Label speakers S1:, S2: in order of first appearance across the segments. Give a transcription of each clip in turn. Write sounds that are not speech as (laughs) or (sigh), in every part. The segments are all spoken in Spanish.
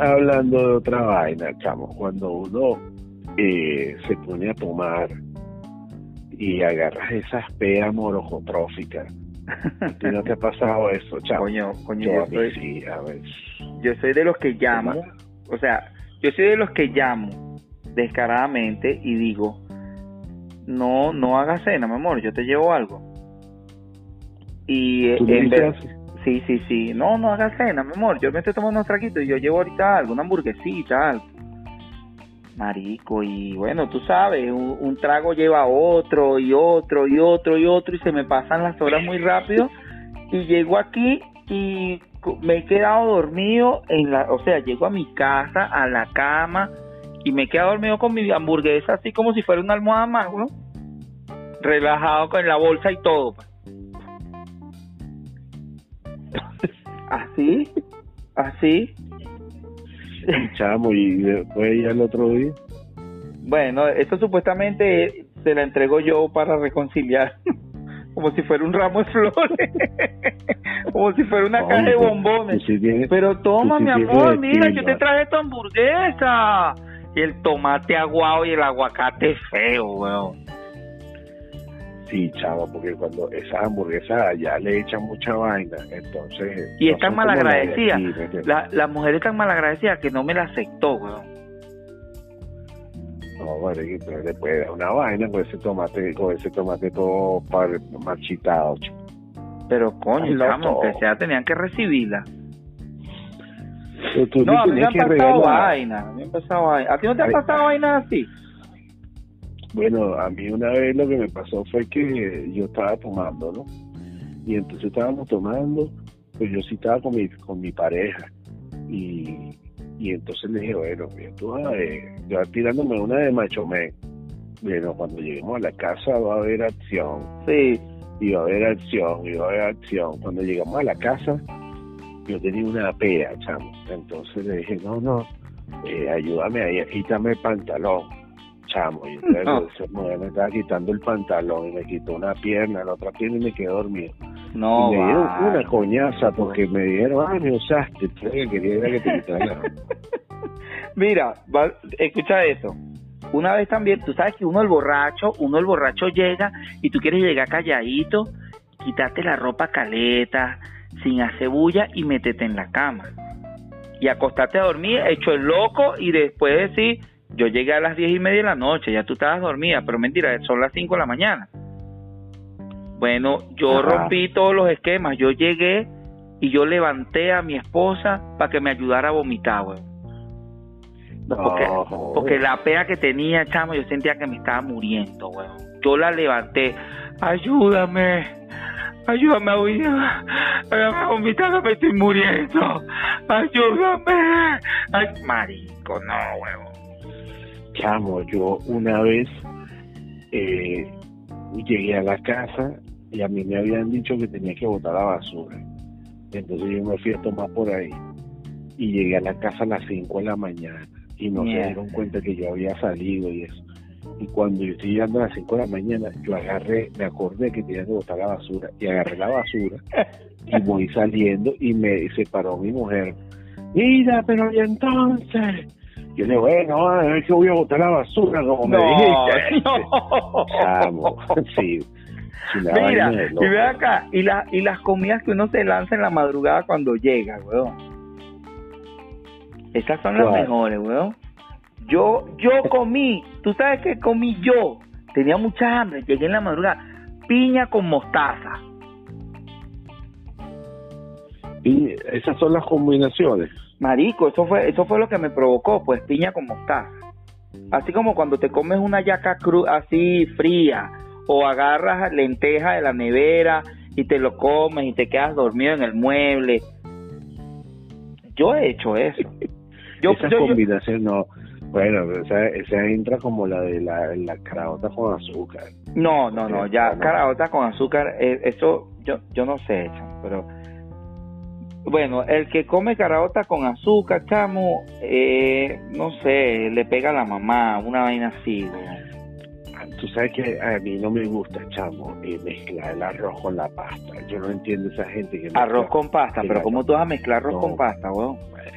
S1: hablando de otra vaina, chamo, cuando uno eh, se pone a tomar y agarras esas peas morojotróficas, ¿a ti no te ha pasado eso, chamo?
S2: Coño, coño,
S1: Yo
S2: yo soy,
S1: sí, a ver.
S2: yo soy de los que llamo, o sea, yo soy de los que llamo descaradamente y digo, no, no hagas cena, mi amor, yo te llevo algo. Y eh,
S1: ¿Tú
S2: en vez-
S1: así?
S2: Sí, sí, sí, no, no hagas cena, mi amor, yo me estoy tomando unos traguitos y yo llevo ahorita algo, una hamburguesita, algo. Marico, y bueno, tú sabes, un, trago lleva otro y otro y otro y otro y se me pasan las horas muy rápido y llego aquí y me he quedado dormido en la, o sea, llego a mi casa, a la cama y me he quedado dormido con mi hamburguesa así como si fuera una almohada más, ¿no? Relajado con la bolsa y todo. pues. Así, así.
S1: Chamo, y después ya el otro día.
S2: Bueno, esto supuestamente se la entrego yo para reconciliar, (laughs) como si fuera un ramo de flores, (laughs) como si fuera una caja de
S1: tú-
S2: bombones.
S1: tienes-
S2: Pero toma,
S1: tú sí
S2: mi amor, mira, yo te traje tu hamburguesa. Y el tomate aguado y el aguacate feo, weón.
S1: Sí, chavo, porque cuando esas hamburguesas allá le echan mucha vaina, entonces...
S2: Y
S1: no
S2: es tan
S1: son como las de
S2: malagradecida.
S1: aquí, ¿me entiendes?
S2: La, la mujer es tan malagradecida que no me la aceptó, weón.
S1: No, bueno, y entonces después da una vaina con ese tomate, con ese tomate todo par- marchitado.
S2: Pero coño, chamo, aunque sea, tenían que recibirla.
S1: Pero tú
S2: No,
S1: le
S2: a mí me han
S1: que
S2: pasado vaina, a mí me han pasado vaina. ¿A ti no te han pasado
S1: ay.
S2: vainas así?
S1: Bueno, a mí una vez lo que me pasó fue que yo estaba tomando, ¿no? Y entonces estábamos tomando, pues yo sí estaba con mi, con mi pareja. Y, y entonces le dije, bueno, mira, tú vas yo tirándome una de macho men. Bueno, cuando lleguemos a la casa va a haber acción.
S2: Sí.
S1: y va a haber acción, y va a haber acción. Cuando llegamos a la casa, yo tenía una pea, chamo. Entonces le dije, no, no, eh, ayúdame ahí, quítame el pantalón, chamo. Y entonces
S2: No.
S1: mujer me estaba quitando el pantalón y me quitó una pierna, la otra pierna y me quedé dormido.
S2: No,
S1: y me dieron una coñaza porque me dijeron, ah, me usaste, que quería era que te quitaran la (laughs)
S2: Mira, va- escucha eso. Una vez también, tú sabes que uno el borracho, uno el borracho llega y tú quieres llegar calladito, quitarte la ropa caleta, sin hacer bulla y métete en la cama. Y acostarte a dormir, hecho el loco y después decir, yo llegué a las diez y media de la noche, ya tú estabas dormida, pero mentira, son las cinco de la mañana. Bueno, yo
S1: Ajá.
S2: rompí todos los esquemas, yo llegué y yo levanté a mi esposa para que me ayudara a vomitar, weón. Porque, la pea que tenía, chamo, yo sentía que me estaba muriendo, weón. Yo la levanté. Ayúdame. Ayúdame a huir. Ayúdame a vomitar, no me estoy muriendo. Ayúdame. Ay, marico, no, weón.
S1: Chamo, yo una vez eh, llegué a la casa y a mí me habían dicho que tenía que botar la basura. Entonces yo me fui a tomar por ahí y llegué a la casa a las 5 de la mañana y no
S2: Mierda.
S1: se dieron cuenta que yo había salido y eso. Y cuando yo estoy llegando a las 5 de la mañana, yo agarré, me acordé que tenía que botar la basura y agarré la basura y voy saliendo y me separó mi mujer. Mira, pero y entonces. Yo le digo, bueno, a ver que voy a botar la basura, como me
S2: No,
S1: dijiste.
S2: no.
S1: Chamo, sí.
S2: Mira, y ve acá, y, la, y las comidas que uno se lanza en la madrugada cuando llega, weón. Esas son las mejores, weón. Yo, yo (laughs) comí, tú sabes que comí yo. Tenía mucha hambre, llegué en la madrugada. Piña con mostaza.
S1: Y esas son las combinaciones.
S2: Marico, eso fue, eso fue lo que me provocó, pues piña con mostaza. Así como cuando te comes una yaca cru así fría, o agarras lenteja de la nevera y te lo comes y te quedas dormido en el mueble. Yo he hecho eso. (laughs) Yo,
S1: Esa
S2: yo- yo-
S1: combinación no. Bueno, esa, esa entra como la de la, la caraota con azúcar.
S2: no, no, no, ya
S1: No.
S2: caraota con azúcar, eh, eso yo, yo no sé, pero bueno, el que come caraota con azúcar, chamo, eh, no sé, le pega a la mamá, una vaina así,
S1: tú sabes que a mí no me gusta, chamo, eh, mezclar el arroz con la pasta. Yo no entiendo esa gente que...
S2: Arroz con pasta, pero ¿cómo tú vas a mezclar arroz con pasta, weón?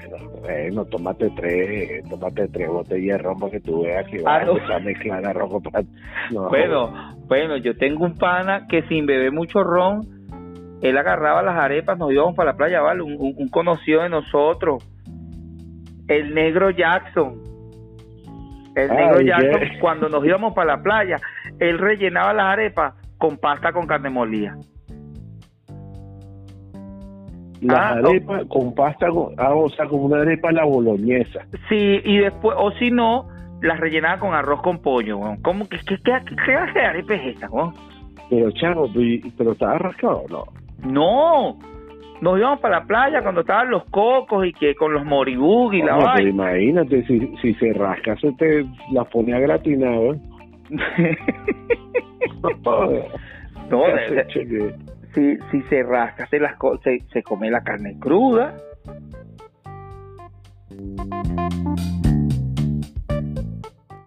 S1: Bueno, bueno, tómate tres, tómate tres botellas de ron para que tú veas que vas a mezclar arroz con pasta. (laughs)
S2: Bueno, bueno, yo tengo un pana que sin beber mucho ron, él agarraba las arepas, nos íbamos para la playa, ¿vale? Un, un conocido de nosotros, el negro Jackson el negro Jackson, (laughs) cuando nos íbamos para la playa, él rellenaba las arepas con pasta con carne molida.
S1: Las ah, arepas con pasta, ah, o sea, como una arepa la boloñesa.
S2: Sí, y después, o si no, las rellenaba con arroz con pollo, ¿Cómo que qué, qué, qué arepa es esta,
S1: Pero, chavo, pero estaba rascado, ¿no?
S2: No, nos íbamos para la playa cuando estaban los cocos y que con los moribug y la vaina.
S1: Imagínate, si, si se rasca, se te la pone a gratinar, (laughs)
S2: no, (laughs) si, si se rasca, se, las, se, se come la carne cruda.